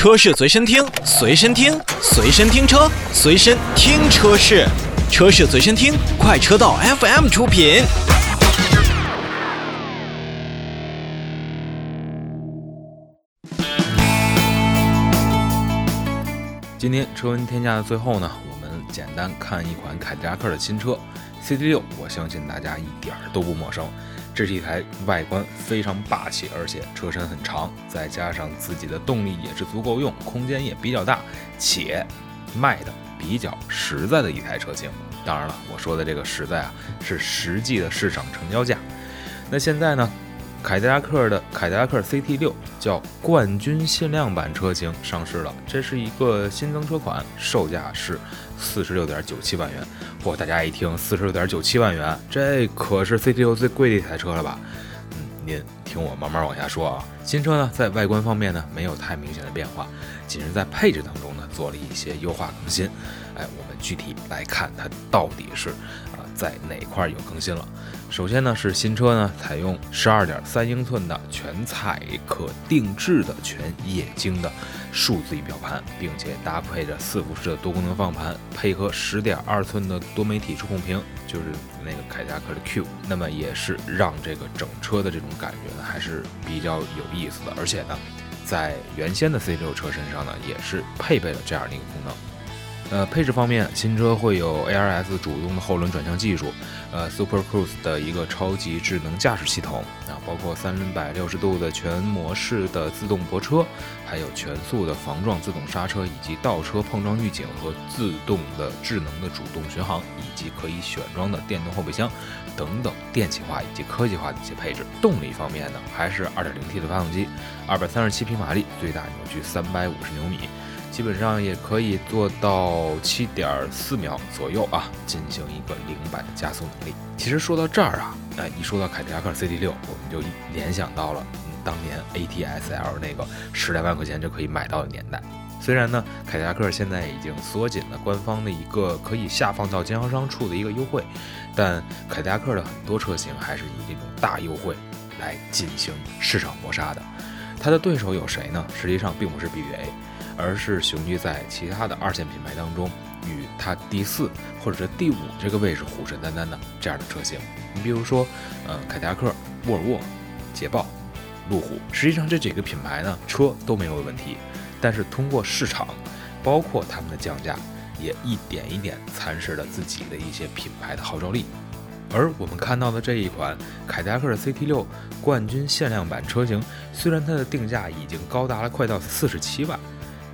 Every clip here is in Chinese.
车市随身听，随身听，随身听车，随身听车市，车市随身听，快车道 FM 出品。今天车闻天下的最后呢，我们简单看一款凯迪拉克的新车 CT 六我相信大家一点儿都不陌生。这是一台外观非常霸气，而且车身很长，再加上自己的动力也是足够用，空间也比较大，且卖的比较实在的一台车型。当然了，我说的这个实在啊，是实际的市场成交价。那现在呢？凯迪拉克的凯迪拉克 CT6 叫冠军限量版车型上市了，这是一个新增车款，售价是四十六点九七万元。嚯，大家一听四十六点九七万元，这可是 CT6 最贵的一台车了吧？嗯，您听我慢慢往下说啊。新车呢，在外观方面呢，没有太明显的变化，仅是在配置当中呢，做了一些优化更新。哎，我们具体来看，它到底是在哪块有更新了？首先呢，是新车呢采用十二点三英寸的全彩可定制的全液晶的数字仪表盘，并且搭配着四辐式的多功能方向盘，配合十点二寸的多媒体触控屏，就是那个凯迪拉克的 Q，那么也是让这个整车的这种感觉呢还是比较有意思的。而且呢，在原先的 C6 车身上呢，也是配备了这样的一个功能。呃，配置方面，新车会有 ARS 主动的后轮转向技术，呃，Super Cruise 的一个超级智能驾驶系统啊，包括三百六十度的全模式的自动泊车，还有全速的防撞自动刹车，以及倒车碰撞预警和自动的智能的主动巡航，以及可以选装的电动后备箱等等电气化以及科技化的一些配置。动力方面呢，还是 2.0T 的发动机，237匹马力，最大扭矩350牛米。基本上也可以做到七点四秒左右啊，进行一个零百的加速能力。其实说到这儿啊，哎，一说到凯迪拉克 CT 六我们就联想到了当年 ATS-L 那个十来万块钱就可以买到的年代。虽然呢，凯迪拉克现在已经缩紧了官方的一个可以下放到经销商处的一个优惠，但凯迪拉克的很多车型还是以这种大优惠来进行市场搏杀的。它的对手有谁呢？实际上并不是 BBA。而是雄踞在其他的二线品牌当中，与它第四或者是第五这个位置虎视眈眈的这样的车型。你比如说，呃，凯迪拉克、沃尔沃、捷豹、路虎，实际上这几个品牌呢，车都没有问题，但是通过市场，包括他们的降价，也一点一点蚕食了自己的一些品牌的号召力。而我们看到的这一款凯迪拉克的 CT6 冠军限量版车型，虽然它的定价已经高达了快到四十七万。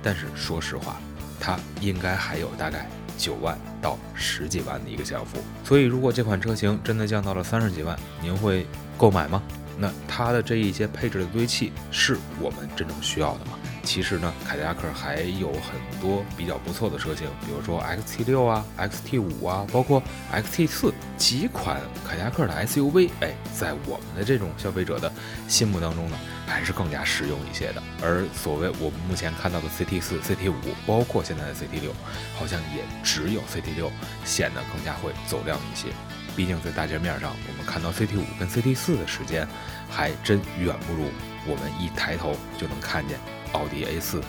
但是说实话，它应该还有大概九万到十几万的一个降幅，所以如果这款车型真的降到了三十几万，您会购买吗？那它的这一些配置的堆砌是我们真正需要的吗？其实呢，凯迪拉克还有很多比较不错的车型，比如说 XT6 啊、XT5 啊，包括 XT4 几款凯迪拉克的 SUV，哎，在我们的这种消费者的心目当中呢，还是更加实用一些的。而所谓我们目前看到的 CT4、CT5，包括现在的 CT6，好像也只有 CT6 显得更加会走量一些。毕竟在大街面上，我们看到 CT5 跟 CT4 的时间，还真远不如我们一抬头就能看见。奥迪 A4、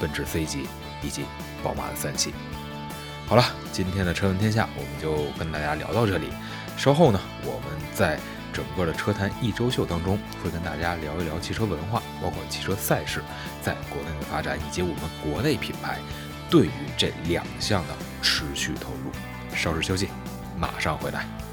奔驰 C 级以及宝马的三系。好了，今天的车闻天下我们就跟大家聊到这里。稍后呢，我们再整个的车坛一周秀当中会跟大家聊一聊汽车文化，包括汽车赛事在国内的发展，以及我们国内品牌对于这两项的持续投入。稍事休息，马上回来。